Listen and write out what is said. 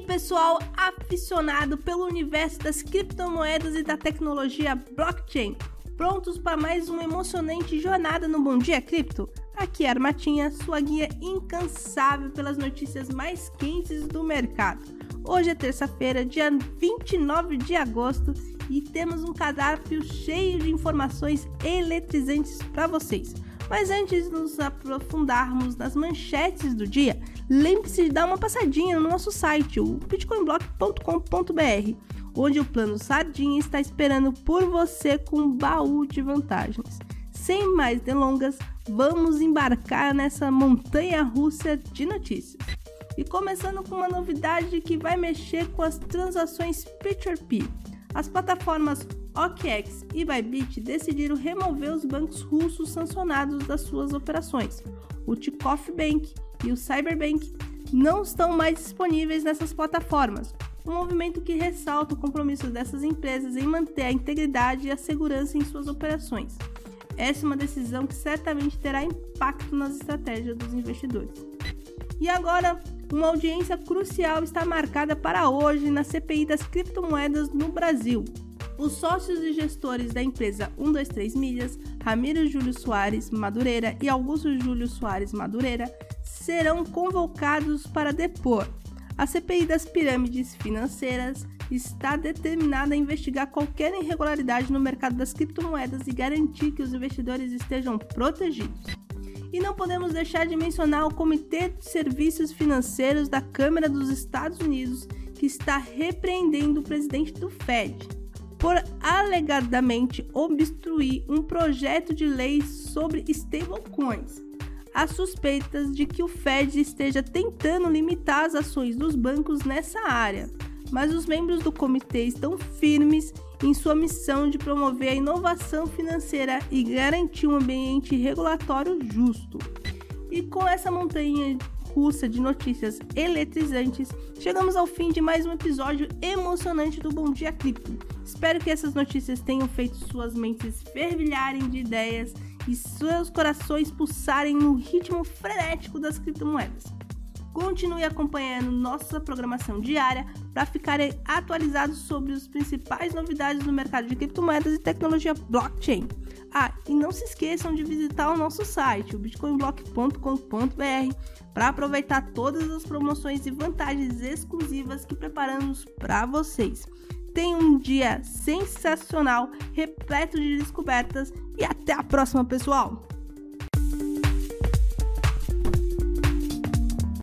aí, pessoal, aficionado pelo universo das criptomoedas e da tecnologia blockchain, prontos para mais uma emocionante jornada no Bom Dia Cripto? Aqui é Armatinha, sua guia incansável pelas notícias mais quentes do mercado. Hoje é terça-feira, dia 29 de agosto, e temos um cardápio cheio de informações eletrizantes para vocês. Mas antes de nos aprofundarmos nas manchetes do dia, lembre-se de dar uma passadinha no nosso site, o bitcoinblock.com.br, onde o plano Sardinha está esperando por você com um baú de vantagens. Sem mais delongas, vamos embarcar nessa montanha russa de notícias. E começando com uma novidade que vai mexer com as transações P2P. As plataformas OKEx e Bybit decidiram remover os bancos russos sancionados das suas operações. O Tikoff Bank e o Cyberbank não estão mais disponíveis nessas plataformas, um movimento que ressalta o compromisso dessas empresas em manter a integridade e a segurança em suas operações. Essa é uma decisão que certamente terá impacto nas estratégias dos investidores. E agora, uma audiência crucial está marcada para hoje na CPI das criptomoedas no Brasil. Os sócios e gestores da empresa 123 Milhas, Ramiro Júlio Soares Madureira e Augusto Júlio Soares Madureira, serão convocados para depor. A CPI das pirâmides financeiras está determinada a investigar qualquer irregularidade no mercado das criptomoedas e garantir que os investidores estejam protegidos. E não podemos deixar de mencionar o Comitê de Serviços Financeiros da Câmara dos Estados Unidos, que está repreendendo o presidente do Fed por alegadamente obstruir um projeto de lei sobre stablecoins. Há suspeitas de que o Fed esteja tentando limitar as ações dos bancos nessa área, mas os membros do comitê estão firmes em sua missão de promover a inovação financeira e garantir um ambiente regulatório justo. E com essa montanha russa de notícias eletrizantes, chegamos ao fim de mais um episódio emocionante do Bom Dia Cripto. Espero que essas notícias tenham feito suas mentes fervilharem de ideias e seus corações pulsarem no ritmo frenético das criptomoedas. Continue acompanhando nossa programação diária para ficarem atualizados sobre as principais novidades do mercado de criptomoedas e tecnologia blockchain. Ah, e não se esqueçam de visitar o nosso site, o bitcoinblock.com.br, para aproveitar todas as promoções e vantagens exclusivas que preparamos para vocês. Tenha um dia sensacional, repleto de descobertas e até a próxima, pessoal!